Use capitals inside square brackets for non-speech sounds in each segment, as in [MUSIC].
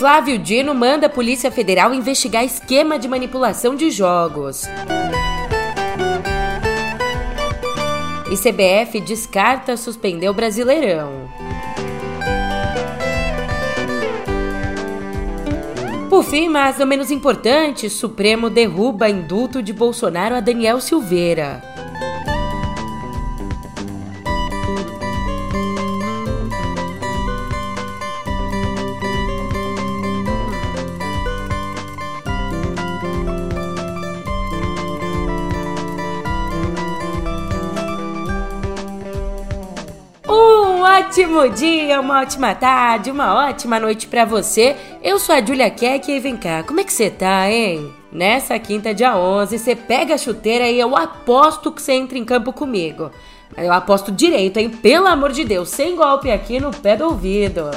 Flávio Dino manda a Polícia Federal investigar esquema de manipulação de jogos. E CBF descarta suspender o Brasileirão. Por fim, mas não menos importante, Supremo derruba indulto de Bolsonaro a Daniel Silveira. Ótimo dia, uma ótima tarde, uma ótima noite para você. Eu sou a Julia Keck e vem cá, como é que você tá, hein? Nessa quinta, dia 11, você pega a chuteira e eu aposto que você entra em campo comigo. Eu aposto direito, hein? Pelo amor de Deus, sem golpe aqui no pé do ouvido.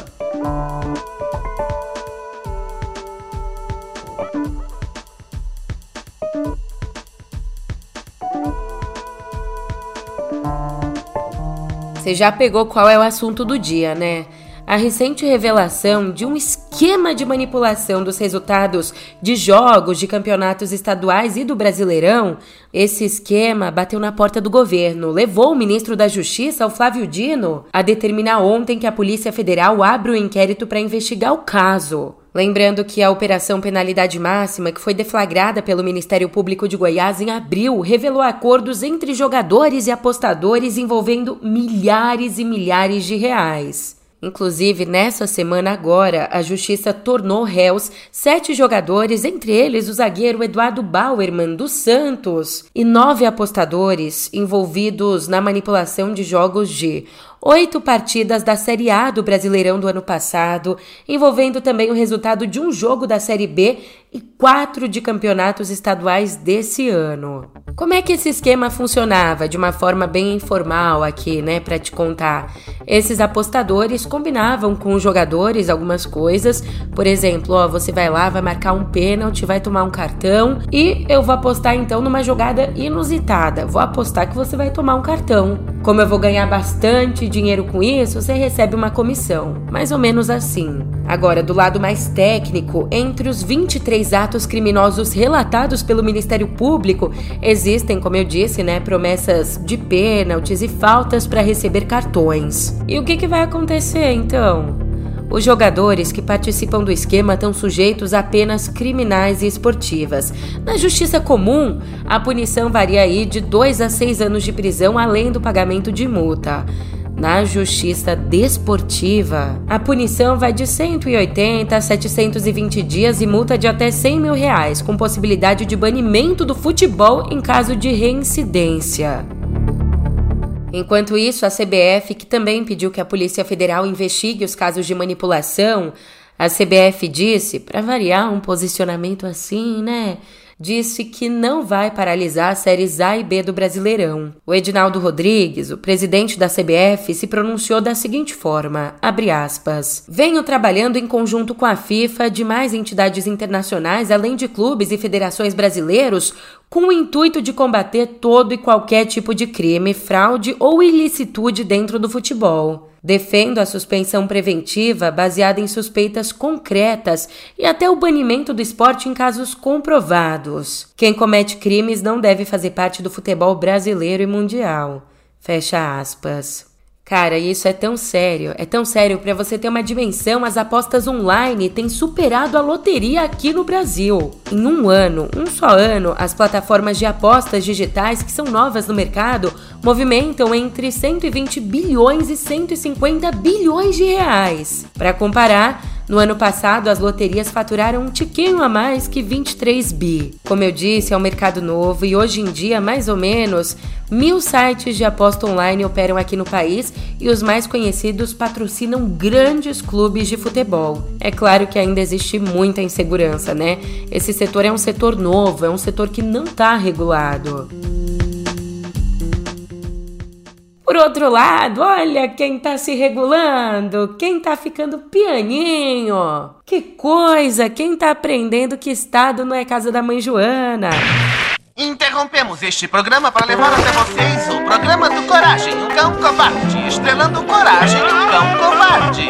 Você já pegou qual é o assunto do dia, né? A recente revelação de um esquema de manipulação dos resultados de jogos de campeonatos estaduais e do Brasileirão, esse esquema bateu na porta do governo, levou o ministro da Justiça, o Flávio Dino, a determinar ontem que a Polícia Federal abra o um inquérito para investigar o caso. Lembrando que a Operação Penalidade Máxima, que foi deflagrada pelo Ministério Público de Goiás em abril, revelou acordos entre jogadores e apostadores envolvendo milhares e milhares de reais. Inclusive, nessa semana agora, a justiça tornou réus sete jogadores, entre eles o zagueiro Eduardo Bauerman dos Santos, e nove apostadores envolvidos na manipulação de jogos de oito partidas da Série A do Brasileirão do ano passado, envolvendo também o resultado de um jogo da Série B e quatro de campeonatos estaduais desse ano. Como é que esse esquema funcionava? De uma forma bem informal aqui, né, para te contar. Esses apostadores combinavam com os jogadores algumas coisas, por exemplo, ó, você vai lá, vai marcar um pênalti, vai tomar um cartão e eu vou apostar então numa jogada inusitada. Vou apostar que você vai tomar um cartão. Como eu vou ganhar bastante dinheiro com isso, você recebe uma comissão. Mais ou menos assim. Agora, do lado mais técnico, entre os 23 atos criminosos relatados pelo Ministério Público, existem, como eu disse, né, promessas de pênaltis e faltas para receber cartões. E o que, que vai acontecer então? Os jogadores que participam do esquema estão sujeitos a apenas criminais e esportivas. Na justiça comum, a punição varia aí de 2 a 6 anos de prisão, além do pagamento de multa. Na justiça desportiva, a punição vai de 180 a 720 dias e multa de até 100 mil reais, com possibilidade de banimento do futebol em caso de reincidência. Enquanto isso, a CBF, que também pediu que a Polícia Federal investigue os casos de manipulação, a CBF disse, para variar um posicionamento assim, né? Disse que não vai paralisar as séries A e B do Brasileirão. O Edinaldo Rodrigues, o presidente da CBF, se pronunciou da seguinte forma: aspas. Venho trabalhando em conjunto com a FIFA, demais entidades internacionais, além de clubes e federações brasileiros, com o intuito de combater todo e qualquer tipo de crime, fraude ou ilicitude dentro do futebol. Defendo a suspensão preventiva baseada em suspeitas concretas e até o banimento do esporte em casos comprovados. Quem comete crimes não deve fazer parte do futebol brasileiro e mundial. Fecha aspas. Cara, isso é tão sério, é tão sério para você ter uma dimensão, as apostas online têm superado a loteria aqui no Brasil. Em um ano, um só ano, as plataformas de apostas digitais que são novas no mercado movimentam entre 120 bilhões e 150 bilhões de reais. Para comparar, no ano passado, as loterias faturaram um tiquinho a mais que 23 bi. Como eu disse, é um mercado novo e hoje em dia, mais ou menos, mil sites de aposta online operam aqui no país e os mais conhecidos patrocinam grandes clubes de futebol. É claro que ainda existe muita insegurança, né? Esse setor é um setor novo, é um setor que não está regulado. Por outro lado, olha quem tá se regulando, quem tá ficando pianinho. Que coisa, quem tá aprendendo que estado não é casa da mãe Joana. Interrompemos este programa para levar até vocês o programa do Coragem, um cão covarde, estrelando Coragem, um cão covarde.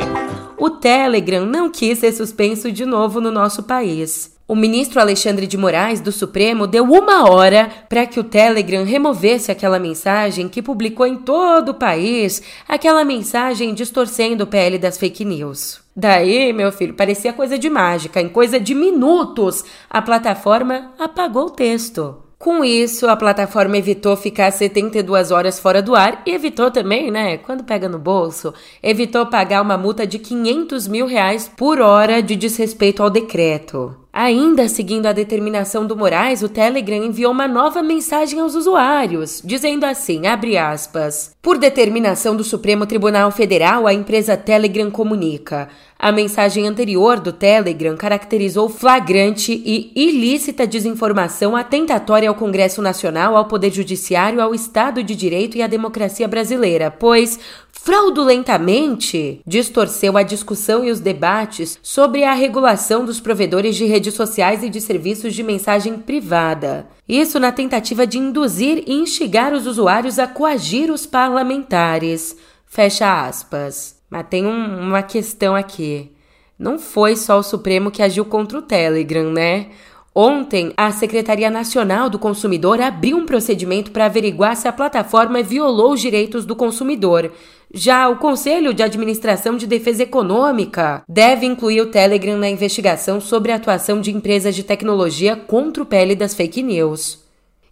o Telegram não quis ser suspenso de novo no nosso país. O ministro Alexandre de Moraes, do Supremo, deu uma hora para que o Telegram removesse aquela mensagem que publicou em todo o país, aquela mensagem distorcendo o PL das fake news. Daí, meu filho, parecia coisa de mágica. Em coisa de minutos, a plataforma apagou o texto. Com isso, a plataforma evitou ficar 72 horas fora do ar e evitou também, né, quando pega no bolso, evitou pagar uma multa de 500 mil reais por hora de desrespeito ao decreto. Ainda seguindo a determinação do Moraes, o Telegram enviou uma nova mensagem aos usuários, dizendo assim, aspas, por determinação do Supremo Tribunal Federal, a empresa Telegram comunica. A mensagem anterior do Telegram caracterizou flagrante e ilícita desinformação atentatória ao Congresso Nacional, ao Poder Judiciário, ao Estado de Direito e à democracia brasileira, pois fraudulentamente distorceu a discussão e os debates sobre a regulação dos provedores de redes sociais e de serviços de mensagem privada. Isso na tentativa de induzir e instigar os usuários a coagir os parlamentares. Fecha aspas. Mas tem um, uma questão aqui. Não foi só o Supremo que agiu contra o Telegram, né? Ontem, a Secretaria Nacional do Consumidor abriu um procedimento para averiguar se a plataforma violou os direitos do consumidor. Já o Conselho de Administração de Defesa Econômica deve incluir o Telegram na investigação sobre a atuação de empresas de tecnologia contra o pele das fake news.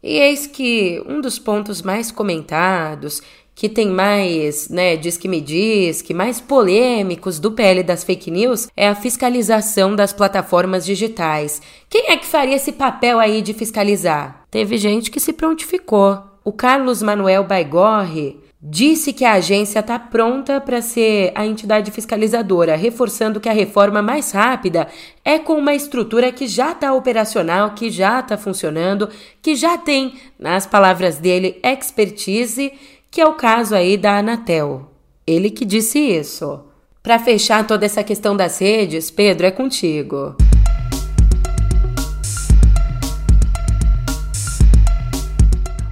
E eis que um dos pontos mais comentados que tem mais, né, diz que me diz, que mais polêmicos do PL das fake news é a fiscalização das plataformas digitais. Quem é que faria esse papel aí de fiscalizar? Teve gente que se prontificou. O Carlos Manuel Baigorre disse que a agência está pronta para ser a entidade fiscalizadora, reforçando que a reforma mais rápida é com uma estrutura que já está operacional, que já está funcionando, que já tem, nas palavras dele, expertise que é o caso aí da Anatel. Ele que disse isso. Para fechar toda essa questão das redes, Pedro, é contigo.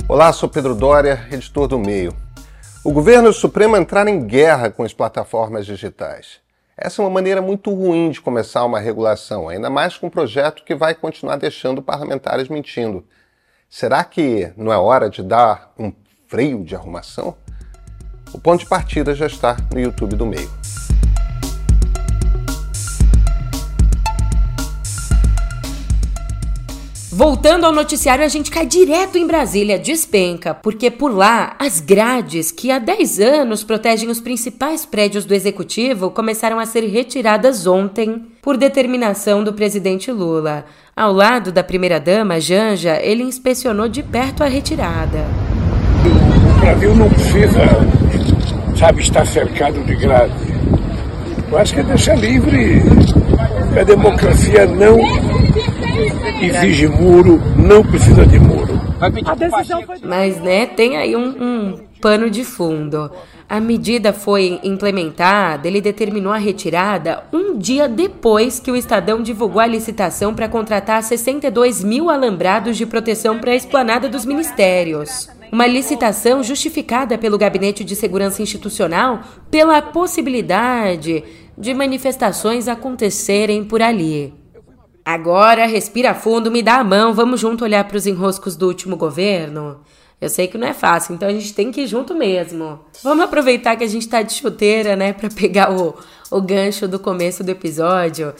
Olá, sou Pedro Dória, editor do Meio. O governo e o Supremo entraram em guerra com as plataformas digitais. Essa é uma maneira muito ruim de começar uma regulação, ainda mais com um projeto que vai continuar deixando parlamentares mentindo. Será que não é hora de dar um freio de arrumação? O ponto de partida já está no YouTube do meio. Voltando ao noticiário, a gente cai direto em Brasília, despenca, porque por lá as grades que há 10 anos protegem os principais prédios do executivo começaram a ser retiradas ontem por determinação do presidente Lula. Ao lado da primeira-dama, Janja, ele inspecionou de perto a retirada. O Brasil não precisa, sabe, estar cercado de grade. Eu acho que é deixar livre. A democracia não exige muro, não precisa de muro. Mas, né, tem aí um, um pano de fundo. A medida foi implementada, ele determinou a retirada um dia depois que o Estadão divulgou a licitação para contratar 62 mil alambrados de proteção para a esplanada dos ministérios. Uma licitação justificada pelo Gabinete de Segurança Institucional pela possibilidade de manifestações acontecerem por ali. Agora, respira fundo, me dá a mão, vamos junto olhar para os enroscos do último governo? Eu sei que não é fácil, então a gente tem que ir junto mesmo. Vamos aproveitar que a gente tá de chuteira, né, para pegar o, o gancho do começo do episódio.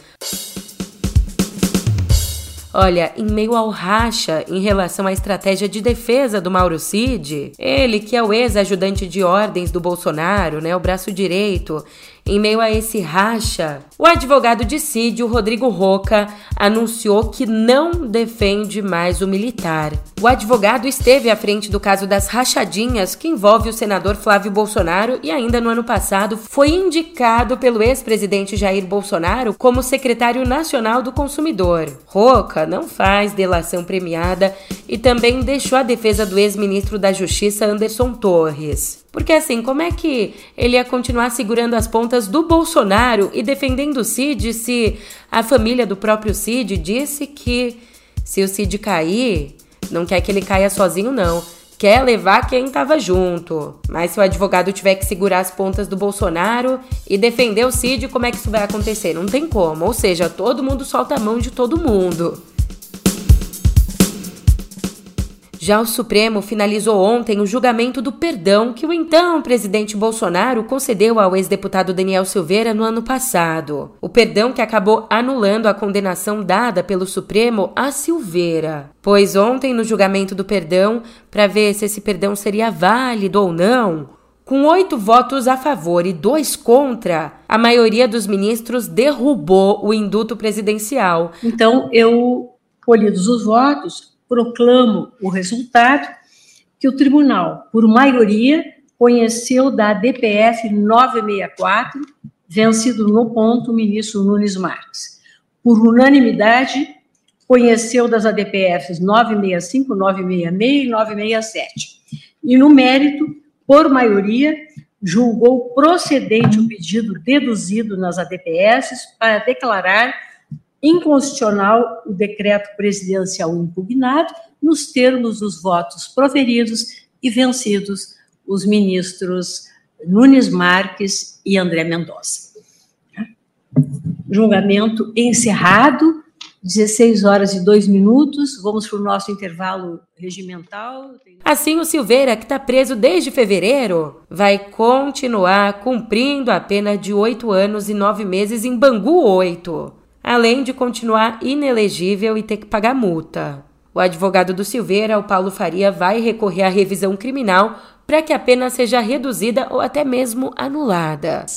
Olha, em meio ao racha em relação à estratégia de defesa do Mauro Cid, ele que é o ex-ajudante de ordens do Bolsonaro, né, o braço direito, em meio a esse racha, o advogado de Cid, o Rodrigo Roca, anunciou que não defende mais o militar. O advogado esteve à frente do caso das rachadinhas que envolve o senador Flávio Bolsonaro e ainda no ano passado foi indicado pelo ex-presidente Jair Bolsonaro como secretário nacional do consumidor. Roca não faz delação premiada e também deixou a defesa do ex-ministro da Justiça Anderson Torres. Porque assim, como é que ele ia continuar segurando as pontas do Bolsonaro e defendendo o Cid se a família do próprio Cid disse que se o Cid cair, não quer que ele caia sozinho, não. quer levar quem estava junto. Mas se o advogado tiver que segurar as pontas do Bolsonaro e defender o Cid, como é que isso vai acontecer? Não tem como. Ou seja, todo mundo solta a mão de todo mundo. Já o Supremo finalizou ontem o julgamento do perdão que o então presidente Bolsonaro concedeu ao ex-deputado Daniel Silveira no ano passado. O perdão que acabou anulando a condenação dada pelo Supremo a Silveira. Pois ontem, no julgamento do perdão, para ver se esse perdão seria válido ou não, com oito votos a favor e dois contra, a maioria dos ministros derrubou o induto presidencial. Então, eu, colhidos os votos, proclamo o resultado que o tribunal, por maioria, conheceu da DPF 964, vencido no ponto o ministro Nunes Marques. Por unanimidade, conheceu das ADPFs 965, 966 e 967. E no mérito, por maioria, julgou procedente o pedido deduzido nas ADPFs para declarar inconstitucional o decreto presidencial impugnado, nos termos dos votos proferidos e vencidos os ministros Nunes Marques e André Mendonça. Julgamento encerrado, 16 horas e 2 minutos. Vamos para o nosso intervalo regimental. Assim, o Silveira, que está preso desde fevereiro, vai continuar cumprindo a pena de oito anos e nove meses em Bangu 8 além de continuar inelegível e ter que pagar multa. O advogado do Silveira, o Paulo Faria, vai recorrer à revisão criminal para que a pena seja reduzida ou até mesmo anulada.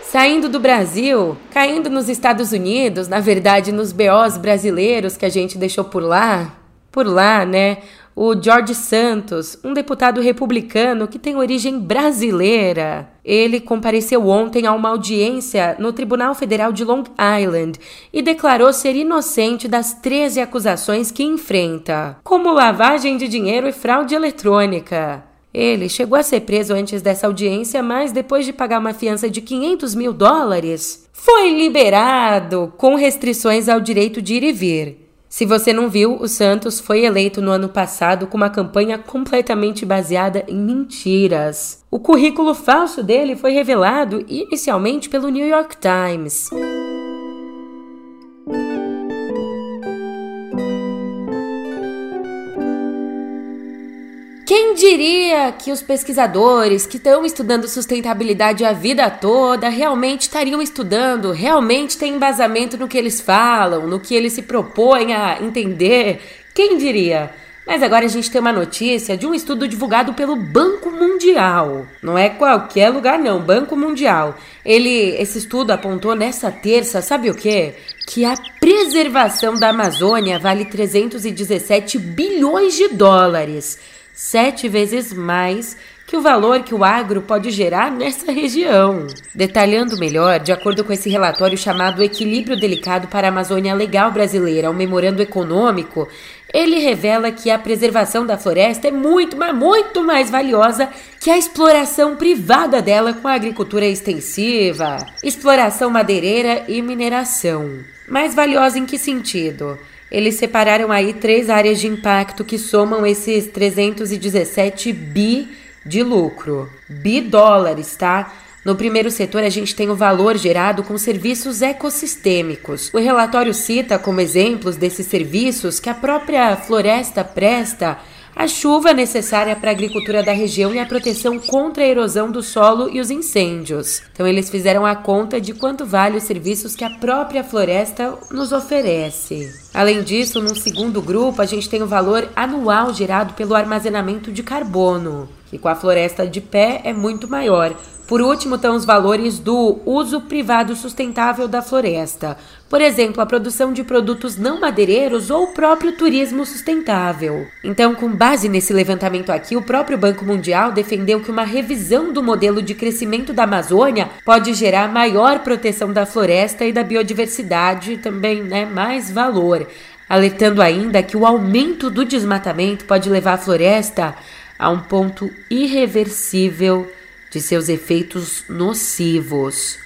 Saindo do Brasil, caindo nos Estados Unidos, na verdade nos BOs brasileiros que a gente deixou por lá, por lá, né? O George Santos, um deputado republicano que tem origem brasileira. Ele compareceu ontem a uma audiência no Tribunal Federal de Long Island e declarou ser inocente das 13 acusações que enfrenta, como lavagem de dinheiro e fraude eletrônica. Ele chegou a ser preso antes dessa audiência, mas depois de pagar uma fiança de 500 mil dólares, foi liberado com restrições ao direito de ir e vir. Se você não viu, o Santos foi eleito no ano passado com uma campanha completamente baseada em mentiras. O currículo falso dele foi revelado inicialmente pelo New York Times. Quem diria que os pesquisadores que estão estudando sustentabilidade a vida toda realmente estariam estudando, realmente têm embasamento no que eles falam, no que eles se propõem a entender? Quem diria? Mas agora a gente tem uma notícia de um estudo divulgado pelo Banco Mundial. Não é qualquer lugar não, Banco Mundial. Ele, esse estudo apontou nessa terça, sabe o quê? Que a preservação da Amazônia vale 317 bilhões de dólares sete vezes mais que o valor que o agro pode gerar nessa região. Detalhando melhor, de acordo com esse relatório chamado Equilíbrio Delicado para a Amazônia Legal Brasileira, um memorando econômico, ele revela que a preservação da floresta é muito, mas muito mais valiosa que a exploração privada dela com a agricultura extensiva, exploração madeireira e mineração. Mais valiosa em que sentido? Eles separaram aí três áreas de impacto que somam esses 317 bi de lucro. Bi dólares, tá? No primeiro setor, a gente tem o valor gerado com serviços ecossistêmicos. O relatório cita como exemplos desses serviços que a própria floresta presta a chuva necessária para a agricultura da região e a proteção contra a erosão do solo e os incêndios. Então, eles fizeram a conta de quanto vale os serviços que a própria floresta nos oferece. Além disso, num segundo grupo, a gente tem o valor anual gerado pelo armazenamento de carbono, que com a floresta de pé é muito maior. Por último, estão os valores do uso privado sustentável da floresta, por exemplo, a produção de produtos não madeireiros ou o próprio turismo sustentável. Então, com base nesse levantamento aqui, o próprio Banco Mundial defendeu que uma revisão do modelo de crescimento da Amazônia pode gerar maior proteção da floresta e da biodiversidade, também né, mais valor, alertando ainda que o aumento do desmatamento pode levar a floresta a um ponto irreversível de seus efeitos nocivos.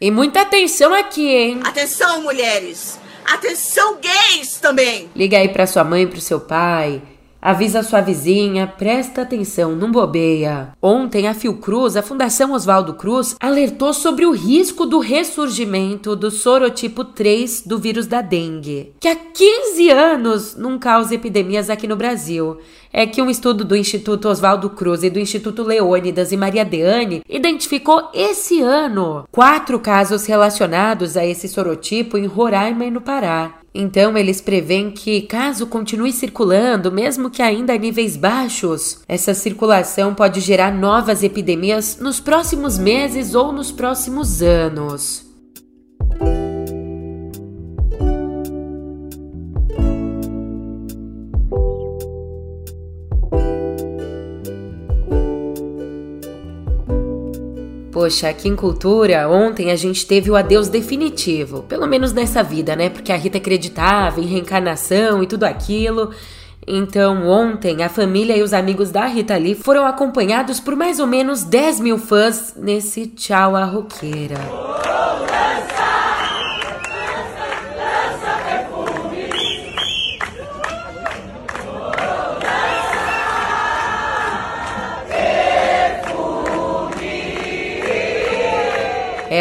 E muita atenção aqui, hein? Atenção, mulheres! Atenção, gays também! Liga aí pra sua mãe e pro seu pai. Avisa sua vizinha, presta atenção, não bobeia. Ontem, a Fiocruz, a Fundação Oswaldo Cruz, alertou sobre o risco do ressurgimento do sorotipo 3 do vírus da dengue, que há 15 anos não causa epidemias aqui no Brasil. É que um estudo do Instituto Oswaldo Cruz e do Instituto Leônidas e Maria Deane identificou esse ano quatro casos relacionados a esse sorotipo em Roraima e no Pará. Então, eles preveem que, caso continue circulando, mesmo que ainda a níveis baixos, essa circulação pode gerar novas epidemias nos próximos meses ou nos próximos anos. Poxa, aqui em Cultura, ontem a gente teve o adeus definitivo. Pelo menos nessa vida, né? Porque a Rita acreditava em reencarnação e tudo aquilo. Então, ontem, a família e os amigos da Rita Lee foram acompanhados por mais ou menos 10 mil fãs nesse tchau à roqueira.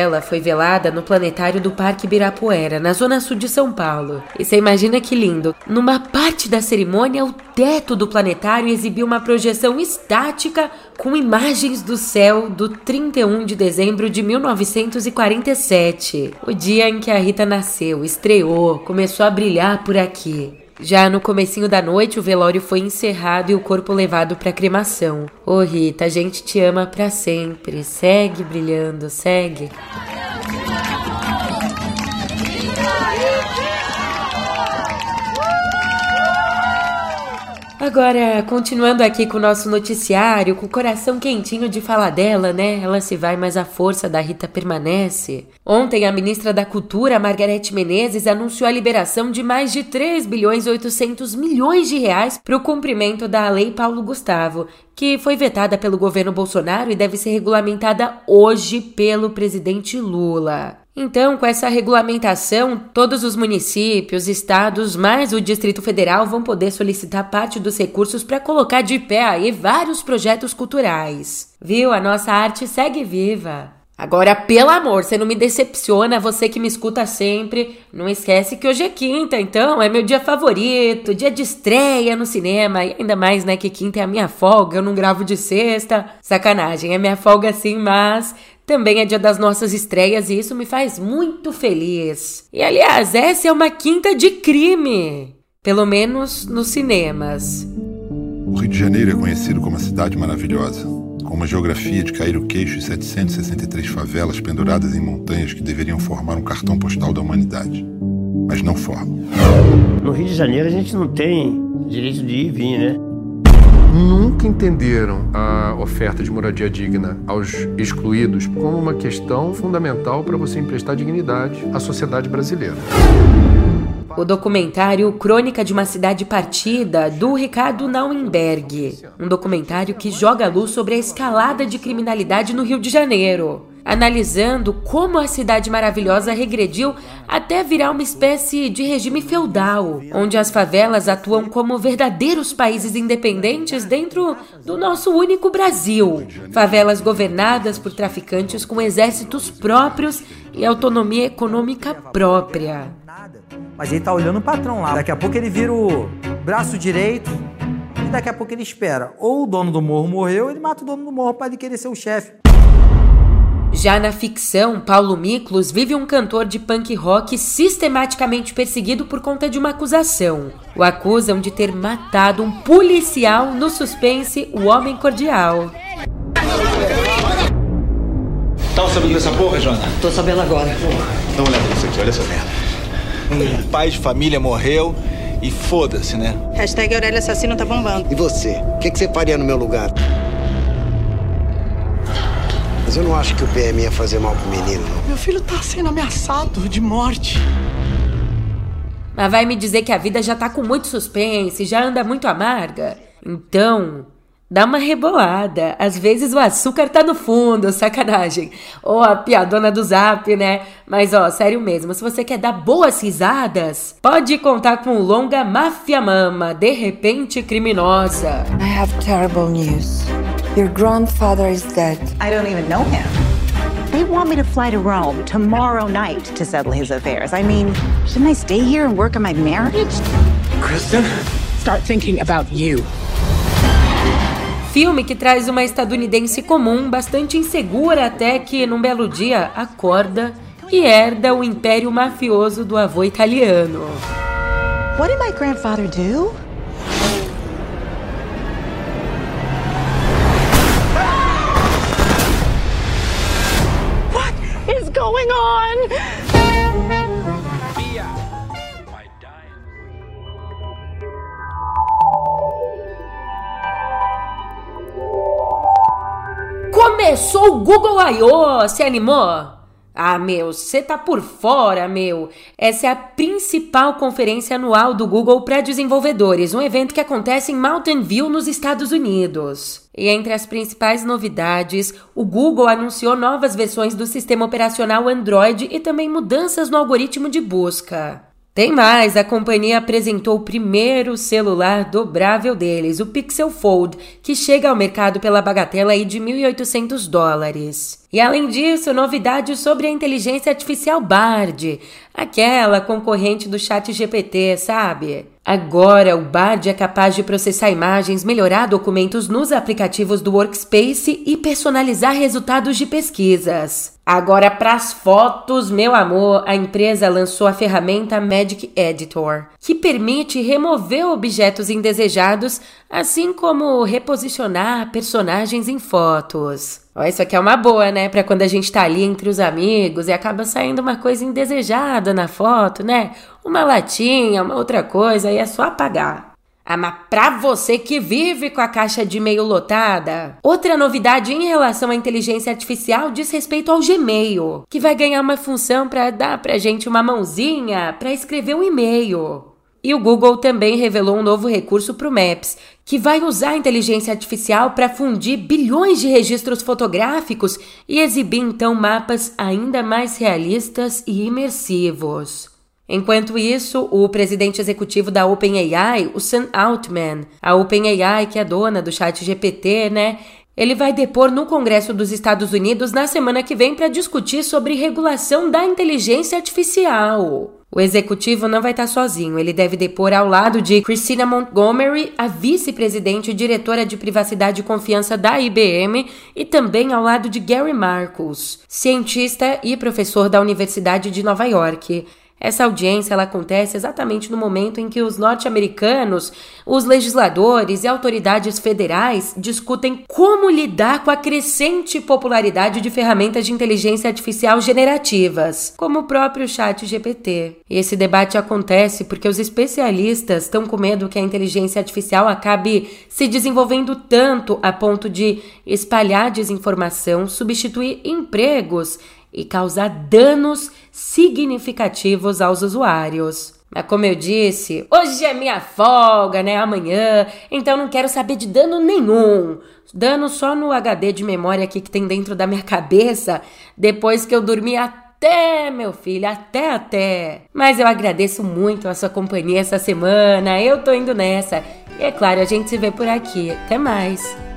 Ela foi velada no planetário do Parque Ibirapuera, na zona sul de São Paulo. E você imagina que lindo! Numa parte da cerimônia, o teto do planetário exibiu uma projeção estática com imagens do céu do 31 de dezembro de 1947, o dia em que a Rita nasceu, estreou, começou a brilhar por aqui. Já no comecinho da noite, o velório foi encerrado e o corpo levado para cremação. Ô Rita, a gente te ama para sempre. Segue brilhando, segue. Agora, continuando aqui com o nosso noticiário, com o coração quentinho de falar dela, né? Ela se vai, mas a força da Rita permanece. Ontem, a ministra da Cultura, Margarete Menezes, anunciou a liberação de mais de 3 bilhões e 800 milhões de reais para o cumprimento da Lei Paulo Gustavo, que foi vetada pelo governo Bolsonaro e deve ser regulamentada hoje pelo presidente Lula. Então, com essa regulamentação, todos os municípios, estados, mais o Distrito Federal vão poder solicitar parte dos recursos para colocar de pé aí vários projetos culturais. Viu? A nossa arte segue viva. Agora, pelo amor, você não me decepciona, você que me escuta sempre. Não esquece que hoje é quinta, então é meu dia favorito, dia de estreia no cinema. E ainda mais, né, que quinta é a minha folga, eu não gravo de sexta. Sacanagem, é minha folga sim, mas também é dia das nossas estreias e isso me faz muito feliz. E aliás, essa é uma quinta de crime. Pelo menos nos cinemas. O Rio de Janeiro é conhecido como uma cidade maravilhosa, com uma geografia de cair o queixo e 763 favelas penduradas em montanhas que deveriam formar um cartão postal da humanidade. Mas não formam. No Rio de Janeiro a gente não tem direito de ir e vir, né? Nunca entenderam a oferta de moradia digna aos excluídos como uma questão fundamental para você emprestar dignidade à sociedade brasileira. O documentário Crônica de uma Cidade Partida, do Ricardo Nauenberg. Um documentário que joga luz sobre a escalada de criminalidade no Rio de Janeiro analisando como a cidade maravilhosa regrediu até virar uma espécie de regime feudal, onde as favelas atuam como verdadeiros países independentes dentro do nosso único Brasil. Favelas governadas por traficantes com exércitos próprios e autonomia econômica própria. Mas ele tá olhando o patrão lá. Daqui a pouco ele vira o braço direito e daqui a pouco ele espera. Ou o dono do morro morreu, ele mata o dono do morro para ele querer ser o chefe. Já na ficção, Paulo Miklos vive um cantor de punk rock sistematicamente perseguido por conta de uma acusação. O acusam de ter matado um policial no suspense O Homem Cordial. Tá sabendo dessa porra, Jona? Tô sabendo agora. Dá uma olhada nisso aqui, olha essa merda. Um pai de família morreu e foda-se, né? Hashtag Aurélio Assassino tá bombando. E você? O que, que você faria no meu lugar? Mas eu não acho que o PM ia fazer mal pro menino, não. Meu filho tá sendo ameaçado de morte. Mas vai me dizer que a vida já tá com muito suspense, já anda muito amarga? Então, dá uma rebolada. Às vezes o açúcar tá no fundo, sacanagem. Ou a piadona do zap, né? Mas ó, sério mesmo, se você quer dar boas risadas, pode contar com o longa Máfia Mama, de repente criminosa. I have terrible news. Your grandfather is dead. I don't even know him. They want me to fly to Rome tomorrow night to settle his affairs. I mean, shouldn't I stay here and work on my marriage? Kristen? Start thinking about you. Filme que traz uma estadunidense comum, bastante insegura até que, num belo dia, acorda e herda o império mafioso do avô italiano. What did my grandfather do? Google I.O., se animou? Ah, meu, você tá por fora, meu. Essa é a principal conferência anual do Google para desenvolvedores, um evento que acontece em Mountain View, nos Estados Unidos. E entre as principais novidades, o Google anunciou novas versões do sistema operacional Android e também mudanças no algoritmo de busca. Tem mais, a companhia apresentou o primeiro celular dobrável deles, o Pixel Fold, que chega ao mercado pela bagatela aí de 1.800 dólares. E além disso, novidades sobre a inteligência artificial Bard, aquela concorrente do chat GPT, sabe? Agora, o Bard é capaz de processar imagens, melhorar documentos nos aplicativos do Workspace e personalizar resultados de pesquisas. Agora, para as fotos, meu amor, a empresa lançou a ferramenta Magic Editor, que permite remover objetos indesejados, assim como reposicionar personagens em fotos. Ó, isso aqui é uma boa, né? Pra quando a gente tá ali entre os amigos e acaba saindo uma coisa indesejada na foto, né? Uma latinha, uma outra coisa, aí é só apagar. Ah, mas pra você que vive com a caixa de e-mail lotada, outra novidade em relação à inteligência artificial diz respeito ao Gmail, que vai ganhar uma função para dar pra gente uma mãozinha para escrever um e-mail. E o Google também revelou um novo recurso para o Maps, que vai usar a inteligência artificial para fundir bilhões de registros fotográficos e exibir então mapas ainda mais realistas e imersivos. Enquanto isso, o presidente executivo da OpenAI, o Sam Altman, a OpenAI que é dona do chat GPT, né? Ele vai depor no Congresso dos Estados Unidos na semana que vem para discutir sobre regulação da inteligência artificial. O executivo não vai estar sozinho, ele deve depor ao lado de Christina Montgomery, a vice-presidente e diretora de privacidade e confiança da IBM, e também ao lado de Gary Marcus, cientista e professor da Universidade de Nova York. Essa audiência ela acontece exatamente no momento em que os norte-americanos, os legisladores e autoridades federais discutem como lidar com a crescente popularidade de ferramentas de inteligência artificial generativas, como o próprio Chat GPT. Esse debate acontece porque os especialistas estão com medo que a inteligência artificial acabe se desenvolvendo tanto a ponto de espalhar desinformação, substituir empregos e causar danos significativos aos usuários. Mas como eu disse, hoje é minha folga, né? Amanhã, então não quero saber de dano nenhum. Dano só no HD de memória aqui que tem dentro da minha [LAUGHS] cabeça depois que eu dormi até, meu filho, até até. Mas eu agradeço muito a sua companhia essa semana. Eu tô indo nessa. E é claro, a gente se vê por aqui. Até mais.